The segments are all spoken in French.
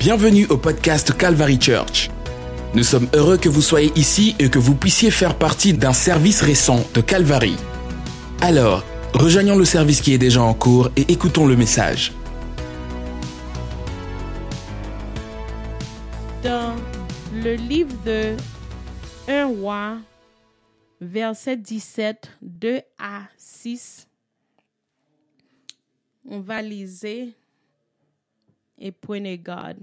Bienvenue au podcast Calvary Church. Nous sommes heureux que vous soyez ici et que vous puissiez faire partie d'un service récent de Calvary. Alors, rejoignons le service qui est déjà en cours et écoutons le message. Dans le livre de 1 roi, verset 17, 2 à 6, on va liser et prenez garde.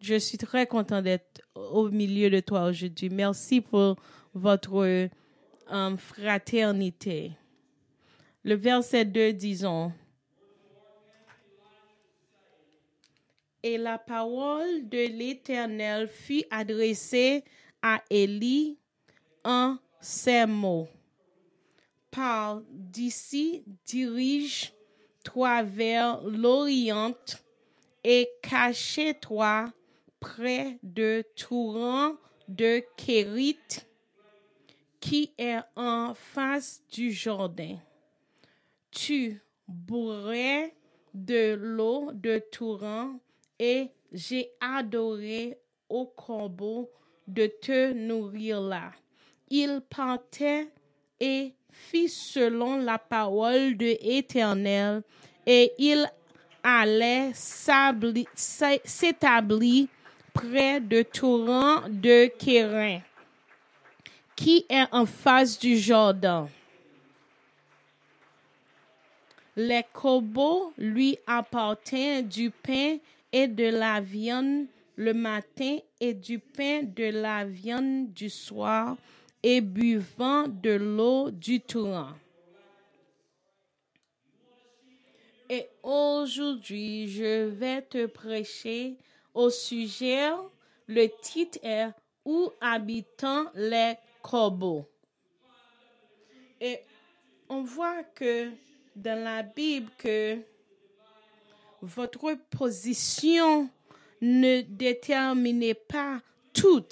Je suis très content d'être au milieu de toi aujourd'hui. Merci pour votre euh, fraternité. Le verset 2, disons. Et la parole de l'Éternel fut adressée à Élie en ces mots. Parle d'ici, dirige-toi vers l'Orient et cachez-toi près de Touran de Kérit, qui est en face du Jourdain. Tu bourrais de l'eau de Touran et j'ai adoré au corbeau de te nourrir là. Il partait et fit selon la parole de l'Éternel et il allait s'établir près de Touran de Kérin, qui est en face du Jordan. Les corbeaux lui apportaient du pain et de la viande le matin et du pain de la viande du soir et buvant de l'eau du torrent. Et aujourd'hui, je vais te prêcher au sujet, le titre est Où habitent les corbeaux? Et on voit que dans la Bible que votre position ne déterminait pas tout,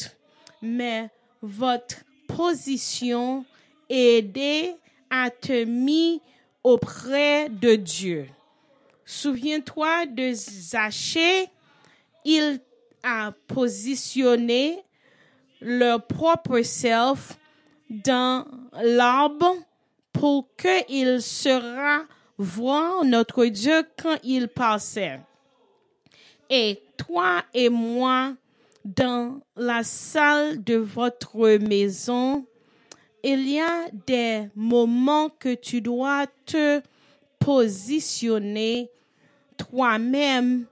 mais votre position aidait à te mettre auprès de Dieu. Souviens-toi de Zachée, il a positionné leur propre self dans l'arbre pour qu'il sera voir notre Dieu quand il passait. Et toi et moi, dans la salle de votre maison, il y a des moments que tu dois te positionner toi-même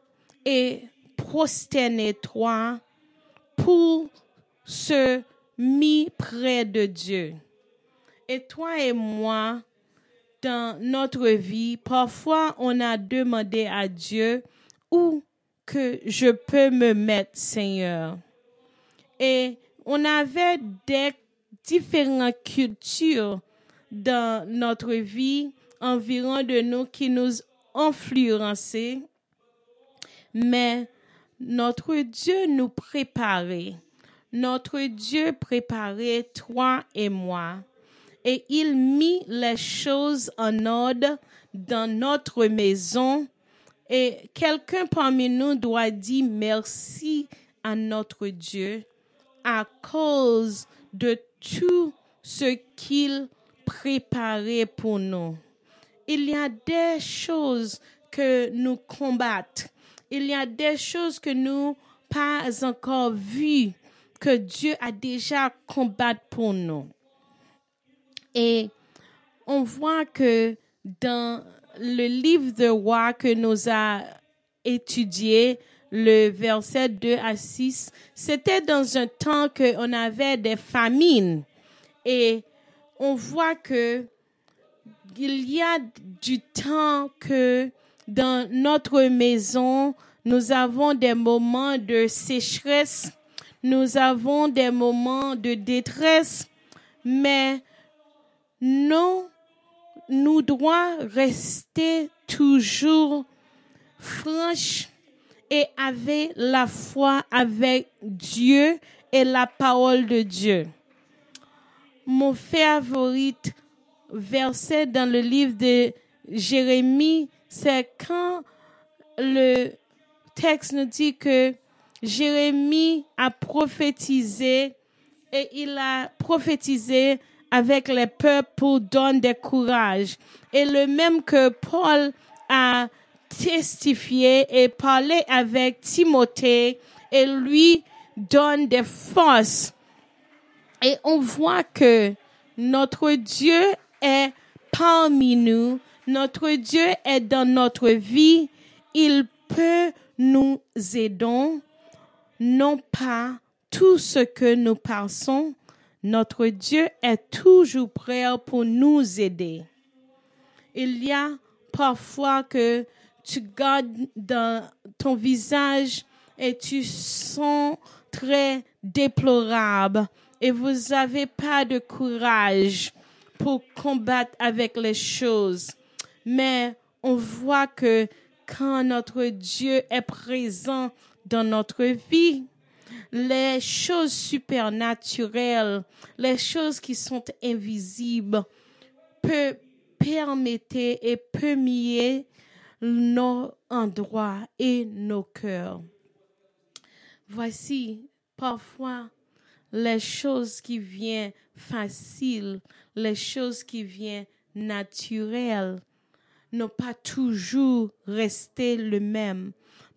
et prosterner-toi pour se mis près de Dieu. Et toi et moi, dans notre vie, parfois on a demandé à Dieu où que je peux me mettre, Seigneur. Et on avait des différentes cultures dans notre vie environ de nous qui nous influençaient. Mais notre Dieu nous préparait. Notre Dieu préparait toi et moi. Et il mit les choses en ordre dans notre maison. Et quelqu'un parmi nous doit dire merci à notre Dieu à cause de tout ce qu'il préparait pour nous. Il y a des choses que nous combattons. Il y a des choses que nous pas encore vues, que Dieu a déjà combattu pour nous. Et on voit que dans le livre de roi que nous a étudié, le verset 2 à 6, c'était dans un temps qu'on avait des famines. Et on voit que il y a du temps que dans notre maison, nous avons des moments de sécheresse, nous avons des moments de détresse, mais nous, nous devons rester toujours franches et avec la foi avec Dieu et la parole de Dieu. Mon favorite verset dans le livre de Jérémie, c'est quand le texte nous dit que Jérémie a prophétisé et il a prophétisé avec les peuples pour donner des courage. Et le même que Paul a testifié et parlé avec Timothée et lui donne des forces. Et on voit que notre Dieu est parmi nous, notre Dieu est dans notre vie, il peut nous aider, non pas tout ce que nous pensons, notre Dieu est toujours prêt pour nous aider. Il y a parfois que tu gardes dans ton visage et tu sens très déplorable et vous n'avez pas de courage pour combattre avec les choses. Mais on voit que quand notre Dieu est présent dans notre vie, les choses supernaturelles, les choses qui sont invisibles, peuvent permettre et permettre nos endroits et nos cœurs. Voici parfois les choses qui viennent faciles, les choses qui viennent naturelles, n'ont pas toujours resté le même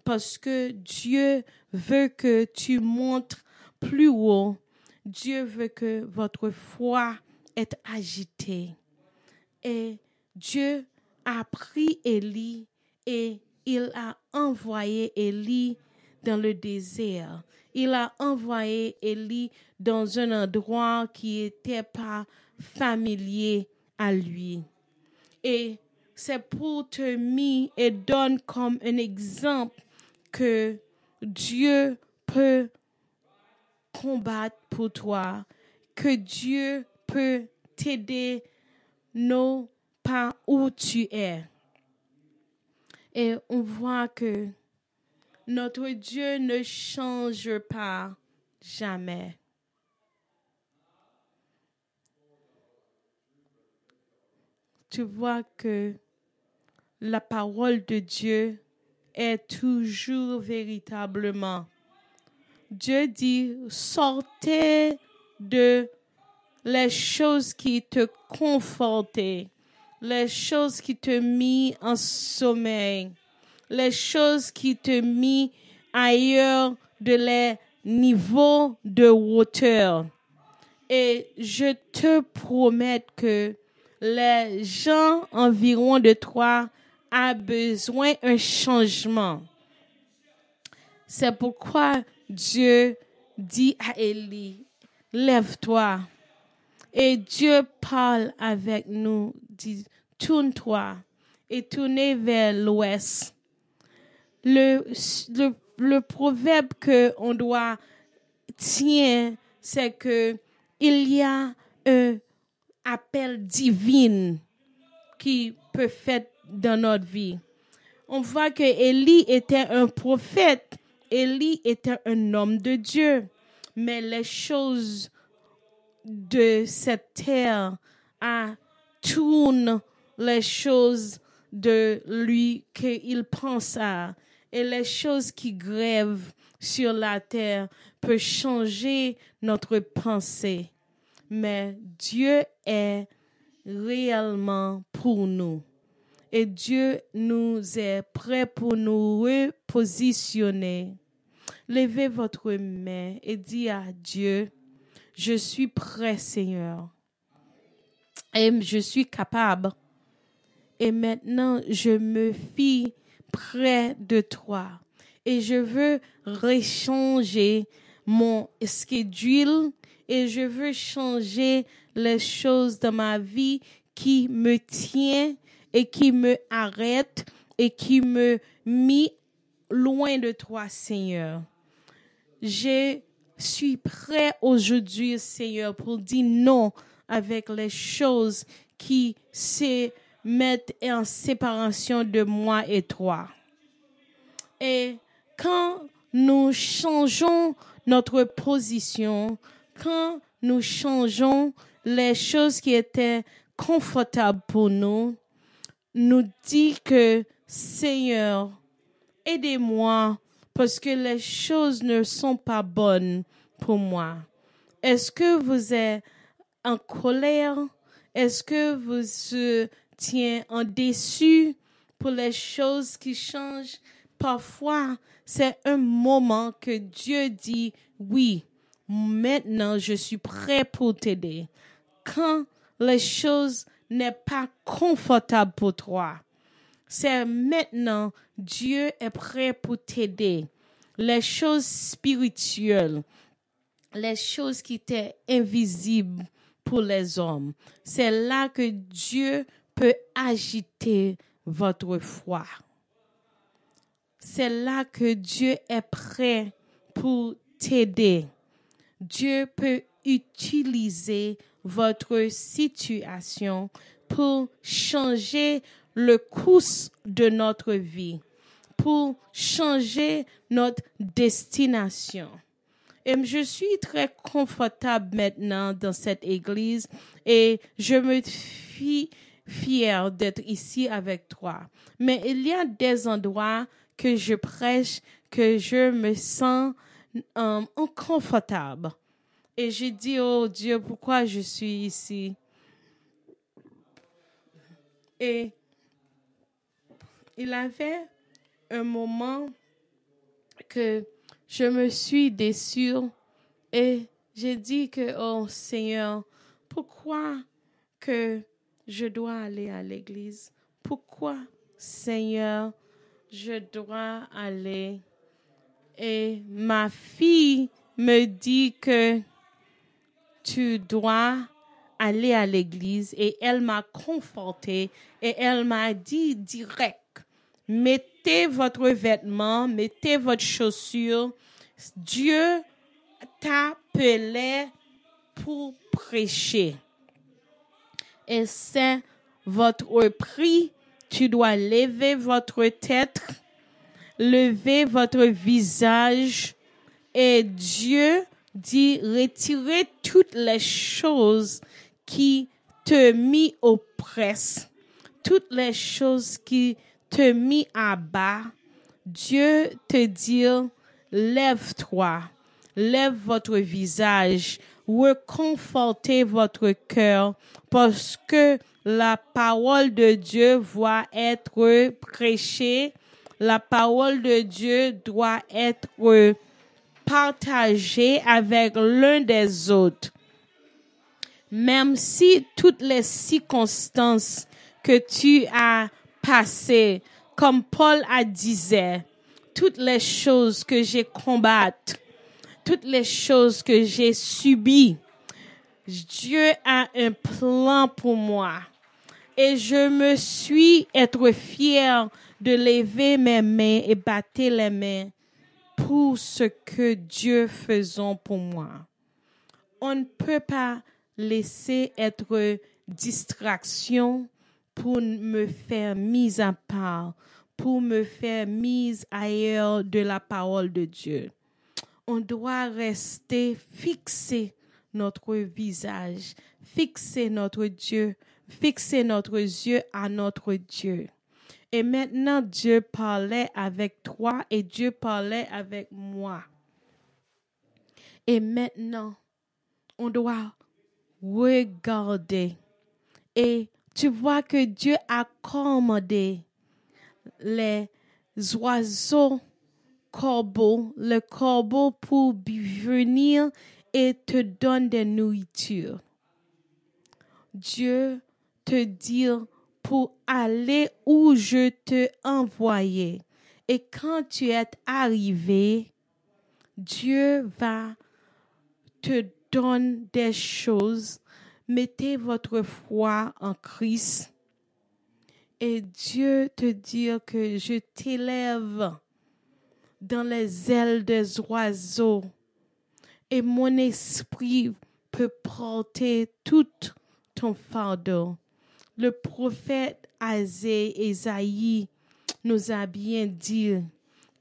parce que Dieu veut que tu montres plus haut. Dieu veut que votre foi est agitée. Et Dieu a pris Élie et il a envoyé Élie dans le désert. Il a envoyé Élie dans un endroit qui n'était pas familier à lui. Et c'est pour te mettre et donner comme un exemple que Dieu peut combattre pour toi, que Dieu peut t'aider, non pas où tu es. Et on voit que notre Dieu ne change pas jamais. Tu vois que la parole de Dieu est toujours véritablement. Dieu dit, sortez de les choses qui te confortaient, les choses qui te mis en sommeil, les choses qui te mis ailleurs de les niveaux de hauteur. Et je te promets que les gens environ de toi a besoin d'un changement. C'est pourquoi Dieu dit à Élie, lève-toi. Et Dieu parle avec nous, dit, tourne-toi et tournez vers l'ouest. Le, le, le proverbe que on doit tenir, c'est que il y a un appel divin qui peut faire dans notre vie. On voit que Élie était un prophète, Élie était un homme de Dieu, mais les choses de cette terre à tourne les choses de lui qu'il pensa et les choses qui grèvent sur la terre peuvent changer notre pensée. Mais Dieu est réellement pour nous et Dieu nous est prêt pour nous repositionner. Levez votre main et dis à Dieu, je suis prêt Seigneur et je suis capable. Et maintenant, je me fie près de toi et je veux rechanger mon schedule et je veux changer les choses dans ma vie qui me tient et qui me arrête et qui me mit loin de toi, Seigneur. Je suis prêt aujourd'hui, Seigneur, pour dire non avec les choses qui se mettent en séparation de moi et toi. Et quand nous changeons notre position, quand nous changeons les choses qui étaient confortables pour nous, nous dit que Seigneur, aidez-moi parce que les choses ne sont pas bonnes pour moi. Est-ce que vous êtes en colère? Est-ce que vous se tient en déçu pour les choses qui changent? Parfois, c'est un moment que Dieu dit, oui, maintenant je suis prêt pour t'aider. Quand les choses n'est pas confortable pour toi, c'est maintenant Dieu est prêt pour t'aider. Les choses spirituelles, les choses qui étaient invisibles pour les hommes, c'est là que Dieu peut agiter votre foi. C'est là que Dieu est prêt pour t'aider. Dieu peut utiliser votre situation pour changer le cours de notre vie, pour changer notre destination. Et je suis très confortable maintenant dans cette église et je me suis fière d'être ici avec toi. Mais il y a des endroits que je prêche que je me sens inconfortable. Et j'ai dit, oh Dieu, pourquoi je suis ici? Et il avait un moment que je me suis déçue et j'ai dit que, oh Seigneur, pourquoi que je dois aller à l'église? Pourquoi, Seigneur, je dois aller? Et ma fille me dit que tu dois aller à l'église et elle m'a conforté et elle m'a dit direct, mettez votre vêtement, mettez votre chaussure. Dieu t'appelait pour prêcher. Et c'est votre prix. Tu dois lever votre tête, lever votre visage et Dieu dit retirer toutes les choses qui te mis au presse, toutes les choses qui te mis à bas, Dieu te dit, lève-toi, lève votre visage, reconfortez votre cœur, parce que la parole de Dieu doit être prêchée, la parole de Dieu doit être partagée avec l'un des autres même si toutes les circonstances que tu as passées, comme Paul a disait, toutes les choses que j'ai combattues, toutes les choses que j'ai subies, Dieu a un plan pour moi. Et je me suis être fière de lever mes mains et battre les mains pour ce que Dieu faisait pour moi. On ne peut pas laisser être distraction pour me faire mise à part, pour me faire mise ailleurs de la parole de Dieu. On doit rester fixé notre visage, fixer notre Dieu, fixer notre yeux à notre Dieu. Et maintenant, Dieu parlait avec toi et Dieu parlait avec moi. Et maintenant, on doit regarder. Et tu vois que Dieu a commandé les oiseaux corbeaux, le corbeau pour venir et te donner des nourritures. Dieu te dit pour aller où je te envoyais. Et quand tu es arrivé, Dieu va te donne des choses, mettez votre foi en Christ et Dieu te dit que je t'élève dans les ailes des oiseaux et mon esprit peut porter tout ton fardeau. Le prophète Azé Esaïe nous a bien dit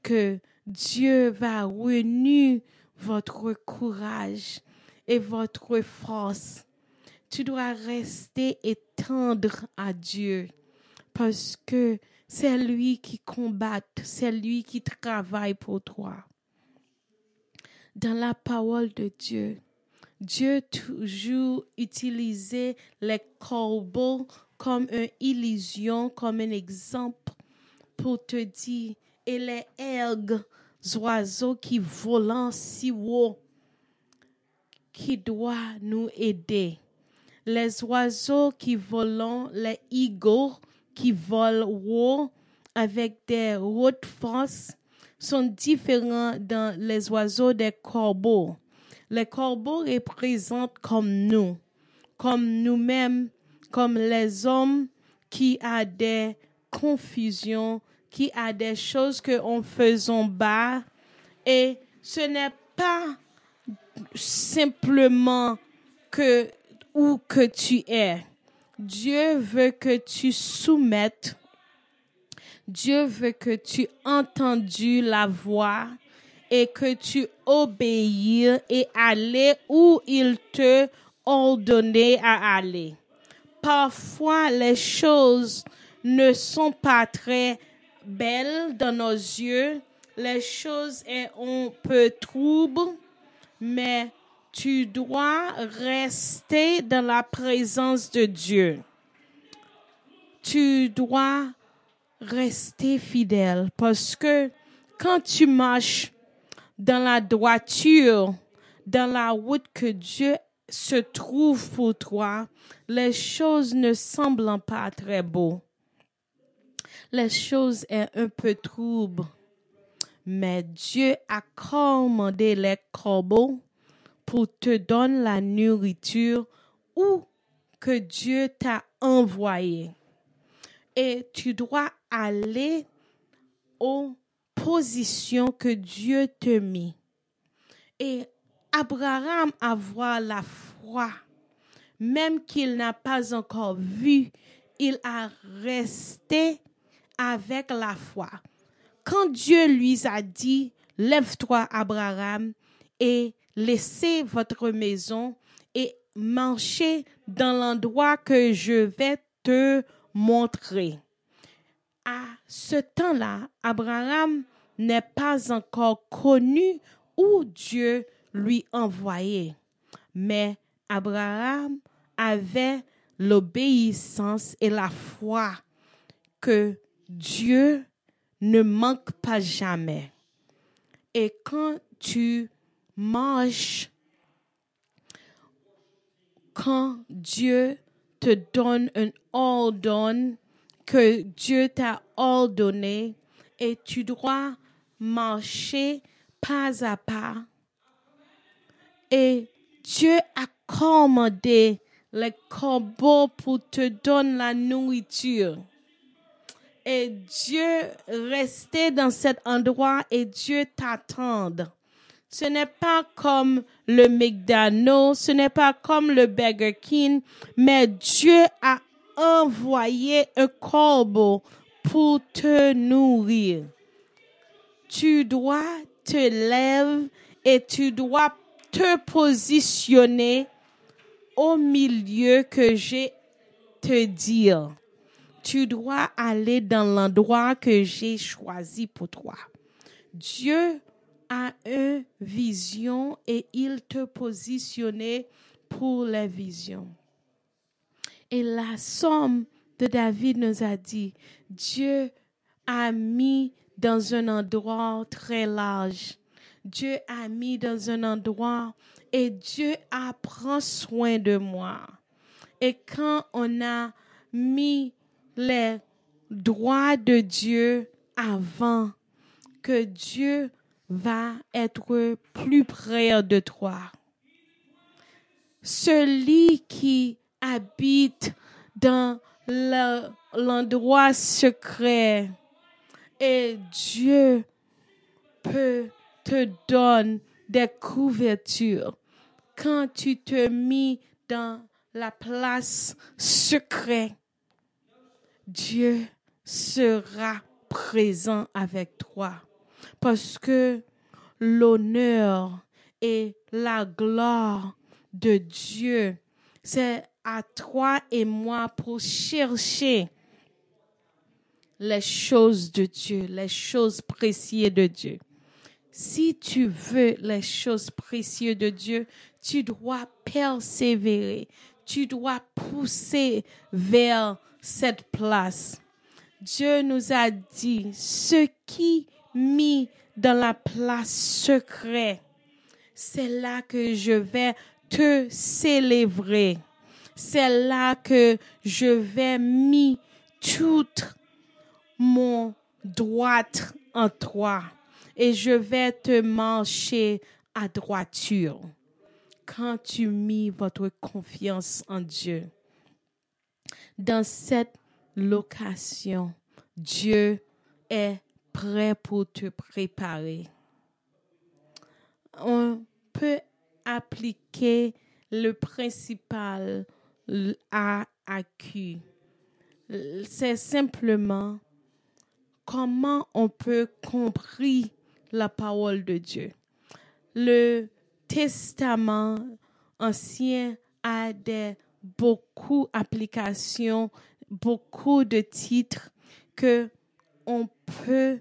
que Dieu va renouer votre courage et votre force. Tu dois rester et tendre à Dieu parce que c'est lui qui combat, c'est lui qui travaille pour toi. Dans la parole de Dieu, Dieu toujours utilisait les corbeaux comme une illusion, comme un exemple pour te dire, et les aigles, oiseaux qui volent si haut, qui doivent nous aider. Les oiseaux qui volent, les eagles qui volent haut avec des hautes forces sont différents dans les oiseaux des corbeaux. Les corbeaux représentent comme nous, comme nous-mêmes, comme les hommes qui a des confusions, qui a des choses que on faisons bas. Et ce n'est pas simplement que où que tu es. Dieu veut que tu soumettes. Dieu veut que tu entendu la voix et que tu obéis et aller où il te ordonné à aller. Parfois, les choses ne sont pas très belles dans nos yeux. Les choses sont un peu troubles, mais tu dois rester dans la présence de Dieu. Tu dois rester fidèle parce que quand tu marches dans la droiture, dans la route que Dieu se trouve pour toi, les choses ne semblent pas très beaux. Les choses sont un peu troubles. Mais Dieu a commandé les corbeaux pour te donner la nourriture où que Dieu t'a envoyé. Et tu dois aller aux positions que Dieu te mit. Et Abraham avoir la foi, même qu'il n'a pas encore vu, il a resté avec la foi. Quand Dieu lui a dit, lève-toi Abraham et laissez votre maison et marchez dans l'endroit que je vais te montrer. À ce temps-là, Abraham n'est pas encore connu où Dieu lui envoyait. Mais Abraham avait l'obéissance et la foi que Dieu ne manque pas jamais. Et quand tu marches, quand Dieu te donne un ordre que Dieu t'a ordonné et tu dois marcher pas à pas. Et Dieu a commandé les corbeaux pour te donner la nourriture. Et Dieu restait dans cet endroit et Dieu t'attend. Ce n'est pas comme le McDonald's, ce n'est pas comme le Burger King, mais Dieu a envoyé un corbeau pour te nourrir. Tu dois te lever et tu dois te positionner au milieu que j'ai te dire. Tu dois aller dans l'endroit que j'ai choisi pour toi. Dieu a une vision et il te positionne pour la vision. Et la somme de David nous a dit, Dieu a mis dans un endroit très large. Dieu a mis dans un endroit et Dieu a pris soin de moi. Et quand on a mis les droits de Dieu avant, que Dieu va être plus près de toi. Celui qui habite dans l'endroit secret et Dieu peut te donner des couvertures quand tu te mis dans la place secrète. Dieu sera présent avec toi parce que l'honneur et la gloire de Dieu, c'est à toi et moi pour chercher les choses de Dieu, les choses précieuses de Dieu. Si tu veux les choses précieuses de Dieu, tu dois persévérer, tu dois pousser vers cette place. Dieu nous a dit, ce qui mis dans la place secrète, c'est là que je vais te célébrer. C'est là que je vais mis toute mon droite en toi et je vais te marcher à droiture quand tu mis votre confiance en Dieu. Dans cette location, Dieu est prêt pour te préparer. On peut appliquer le principal à AQ. C'est simplement comment on peut comprendre la parole de Dieu. Le Testament ancien a des beaucoup d'applications, beaucoup de titres que on peut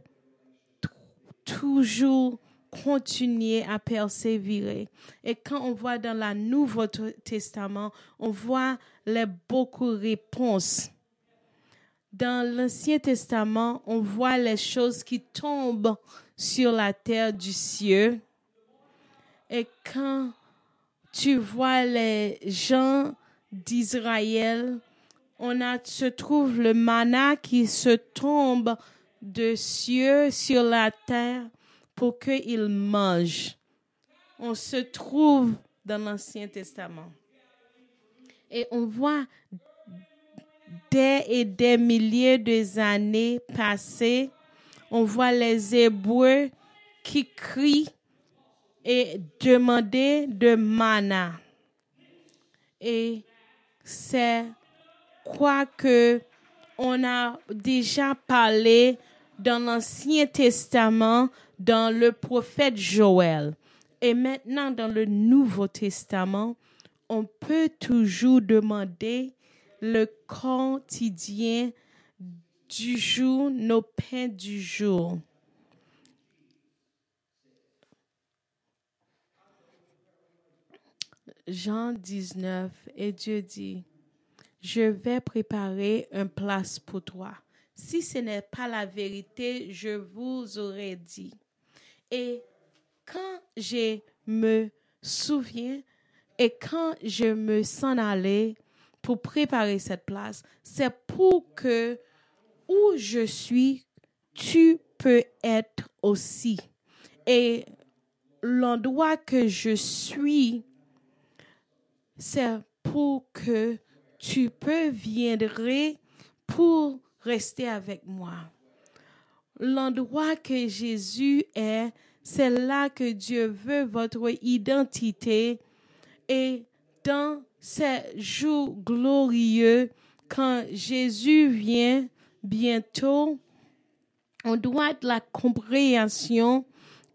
toujours continuer à persévérer. Et quand on voit dans le Nouveau Testament, on voit les beaucoup de réponses. Dans l'Ancien Testament, on voit les choses qui tombent sur la terre du ciel. Et quand tu vois les gens d'Israël, on se trouve le manna qui se tombe de cieux sur la terre pour qu'ils mangent. On se trouve dans l'Ancien Testament. Et on voit des et des milliers d'années passées, on voit les Hébreux qui crient et demander de mana. Et c'est quoi que on a déjà parlé dans l'Ancien Testament, dans le prophète Joël. Et maintenant, dans le Nouveau Testament, on peut toujours demander le quotidien du jour, nos pains du jour. Jean 19, et Dieu dit, je vais préparer un place pour toi. Si ce n'est pas la vérité, je vous aurais dit. Et quand je me souviens et quand je me sens aller pour préparer cette place, c'est pour que où je suis, tu peux être aussi. Et l'endroit que je suis, c'est pour que tu peux viendrais pour rester avec moi. L'endroit que Jésus est, c'est là que Dieu veut votre identité. Et dans ces jours glorieux, quand Jésus vient bientôt, on doit de la compréhension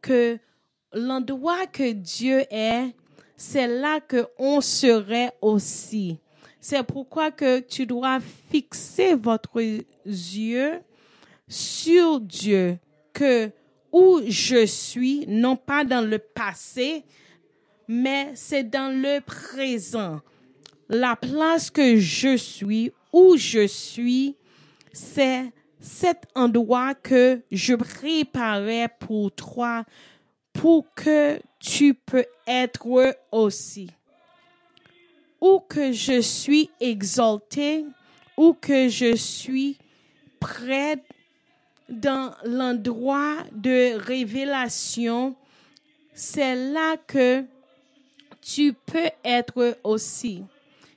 que l'endroit que Dieu est, c'est là que on serait aussi. C'est pourquoi que tu dois fixer votre yeux sur Dieu, que où je suis, non pas dans le passé, mais c'est dans le présent. La place que je suis, où je suis, c'est cet endroit que je préparais pour toi, pour que tu peux être aussi. Où que je suis exalté, où que je suis près dans l'endroit de révélation, c'est là que tu peux être aussi.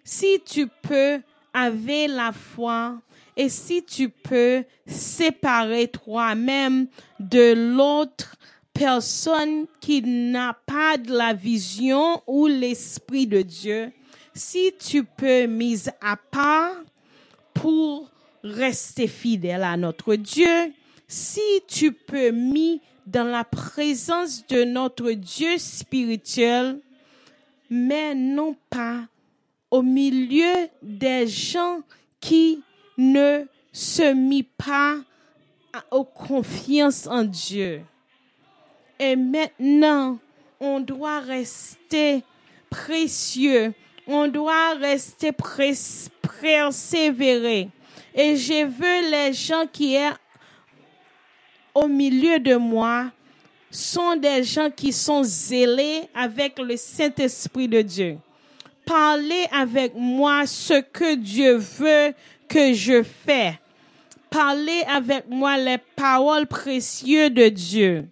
Si tu peux avec la foi et si tu peux séparer toi-même de l'autre personne qui n'a pas de la vision ou l'esprit de Dieu, si tu peux mise à part pour rester fidèle à notre Dieu, si tu peux mis dans la présence de notre Dieu spirituel, mais non pas au milieu des gens qui ne se mit pas aux confiance en Dieu. Et maintenant, on doit rester précieux. On doit rester persévéré. Et je veux les gens qui sont au milieu de moi sont des gens qui sont zélés avec le Saint-Esprit de Dieu. Parlez avec moi ce que Dieu veut que je fais. Parlez avec moi les paroles précieuses de Dieu.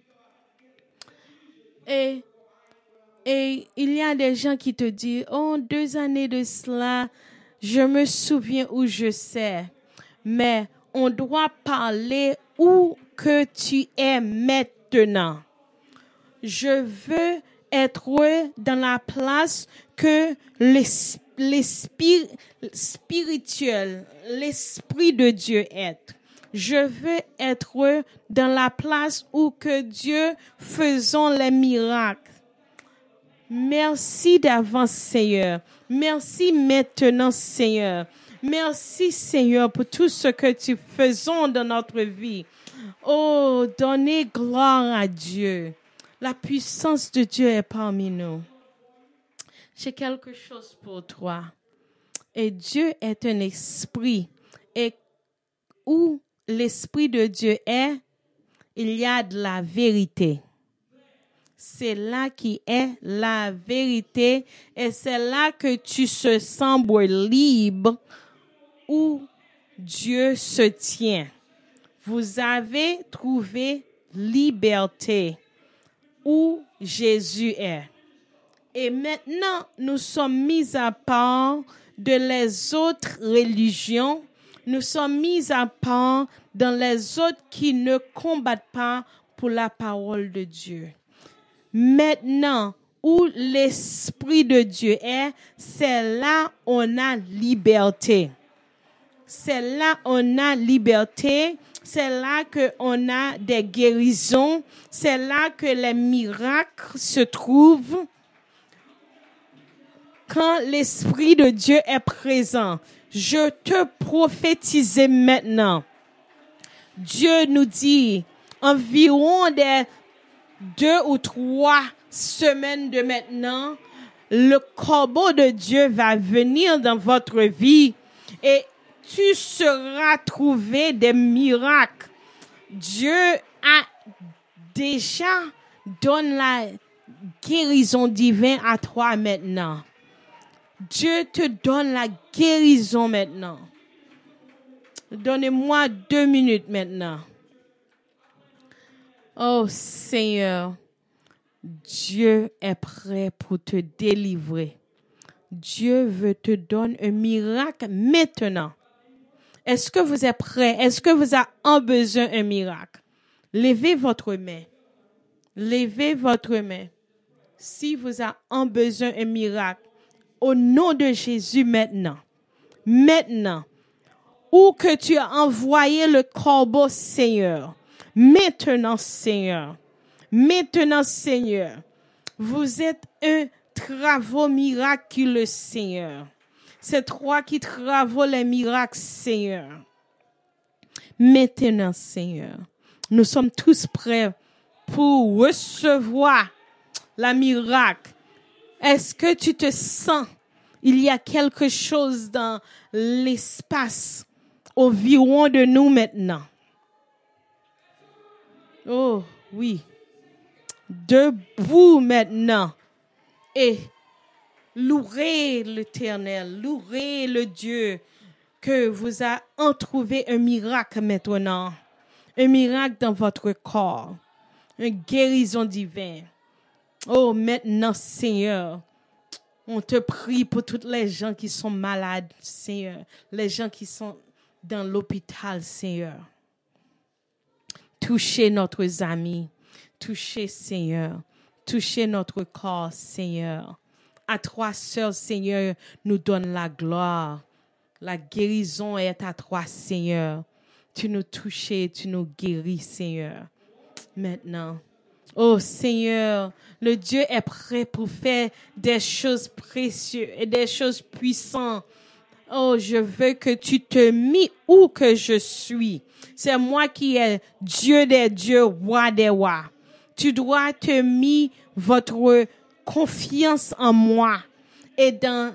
Et, et il y a des gens qui te disent, oh, deux années de cela, je me souviens où je sais. Mais on doit parler où que tu es maintenant. Je veux être dans la place que l'esprit spirituel, l'esprit de Dieu est. Je veux être dans la place où que Dieu faisons les miracles. Merci d'avance, Seigneur. Merci maintenant, Seigneur. Merci, Seigneur, pour tout ce que tu faisons dans notre vie. Oh, donnez gloire à Dieu. La puissance de Dieu est parmi nous. J'ai quelque chose pour toi. Et Dieu est un esprit. Et où l'esprit de Dieu est, il y a de la vérité. C'est là qui est la vérité et c'est là que tu se sens libre où Dieu se tient. Vous avez trouvé liberté où Jésus est. Et maintenant, nous sommes mis à part de les autres religions. Nous sommes mis à part dans les autres qui ne combattent pas pour la parole de Dieu. Maintenant, où l'Esprit de Dieu est, c'est là on a liberté. C'est là on a liberté. C'est là que on a des guérisons. C'est là que les miracles se trouvent. Quand l'Esprit de Dieu est présent, je te prophétise maintenant. Dieu nous dit, environ des deux ou trois semaines de maintenant, le corbeau de Dieu va venir dans votre vie et tu seras trouvé des miracles. Dieu a déjà donné la guérison divine à toi maintenant. Dieu te donne la guérison maintenant. Donnez-moi deux minutes maintenant. Oh Seigneur, Dieu est prêt pour te délivrer. Dieu veut te donner un miracle maintenant. Est-ce que vous êtes prêt? Est-ce que vous avez besoin d'un miracle? Levez votre main. Levez votre main. Si vous avez besoin d'un miracle, au nom de Jésus maintenant, maintenant, où que tu as envoyé le corbeau, Seigneur, maintenant, Seigneur, maintenant, Seigneur, vous êtes un travaux miraculeux, Seigneur. C'est toi qui travaux les miracles, Seigneur. Maintenant, Seigneur, nous sommes tous prêts pour recevoir la miracle. Est-ce que tu te sens, il y a quelque chose dans l'espace environ de nous maintenant? Oh, oui. Debout maintenant. Et Louez l'éternel, louez le Dieu que vous a trouvé un miracle maintenant, un miracle dans votre corps, une guérison divine. Oh, maintenant, Seigneur, on te prie pour toutes les gens qui sont malades, Seigneur, les gens qui sont dans l'hôpital, Seigneur. Touchez notre amis, touchez, Seigneur, touchez notre corps, Seigneur à toi seul, Seigneur, nous donne la gloire. La guérison est à toi, Seigneur. Tu nous touches, tu nous guéris, Seigneur. Maintenant. Oh Seigneur, le Dieu est prêt pour faire des choses précieuses et des choses puissantes Oh, je veux que tu te mis où que je suis. C'est moi qui est Dieu des dieux, roi des rois. Tu dois te mis votre confiance en moi et dans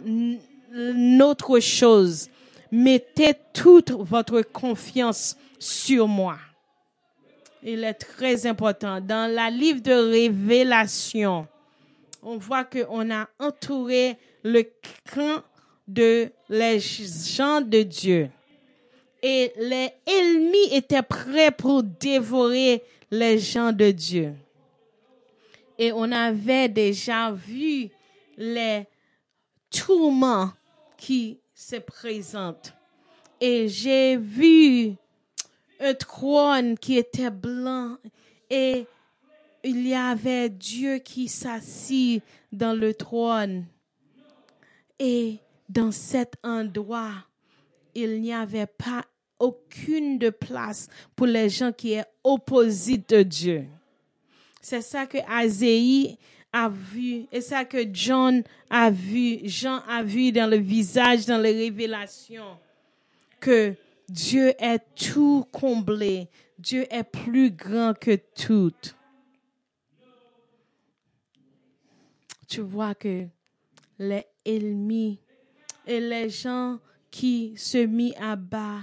notre chose. Mettez toute votre confiance sur moi. Il est très important. Dans la livre de révélation, on voit qu'on a entouré le camp de les gens de Dieu. Et les ennemis étaient prêts pour dévorer les gens de Dieu. Et on avait déjà vu les tourments qui se présentent. Et j'ai vu un trône qui était blanc et il y avait Dieu qui s'assit dans le trône. Et dans cet endroit, il n'y avait pas aucune de place pour les gens qui est opposés de Dieu. C'est ça que Azéi a vu et ça que John a vu, Jean a vu dans le visage, dans les révélations, que Dieu est tout comblé. Dieu est plus grand que tout. Tu vois que les ennemis et les gens qui se mis à bas,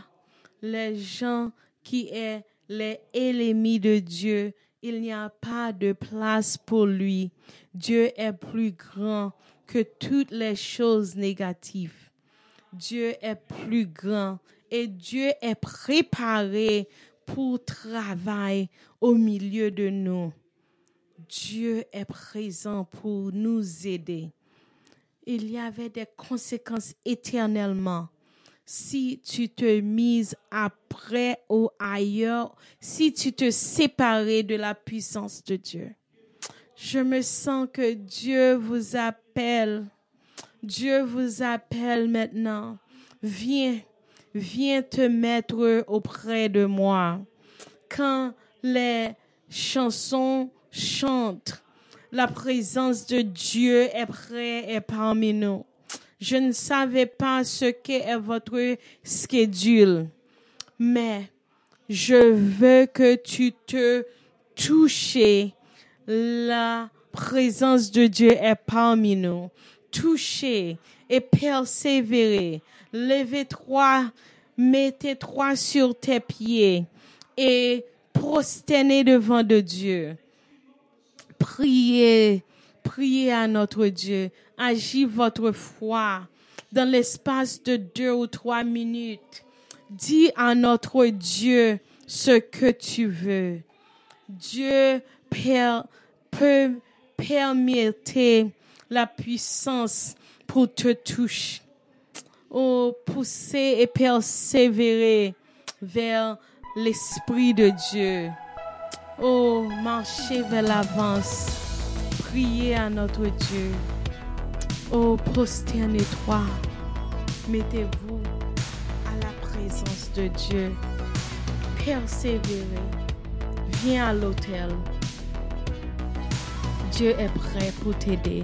les gens qui est les ennemis de Dieu, il n'y a pas de place pour lui. Dieu est plus grand que toutes les choses négatives. Dieu est plus grand et Dieu est préparé pour travailler au milieu de nous. Dieu est présent pour nous aider. Il y avait des conséquences éternellement si tu te mises après ou ailleurs, si tu te séparais de la puissance de Dieu. Je me sens que Dieu vous appelle. Dieu vous appelle maintenant. Viens, viens te mettre auprès de moi. Quand les chansons chantent, la présence de Dieu est près et parmi nous. Je ne savais pas ce qu'est votre schedule, mais je veux que tu te touches. La présence de Dieu est parmi nous. Touchez et persévérez. Levez-toi, mettez-toi sur tes pieds et prosternez devant de Dieu. Priez, priez à notre Dieu agis votre foi dans l'espace de deux ou trois minutes. Dis à notre Dieu ce que tu veux. Dieu peut permettre la puissance pour te toucher. Oh, pousser et persévérer vers l'Esprit de Dieu. Oh, marcher vers l'avance. Priez à notre Dieu. Oh, prosternez-toi. Mettez-vous à la présence de Dieu. Persévérez. Viens à l'autel. Dieu est prêt pour t'aider.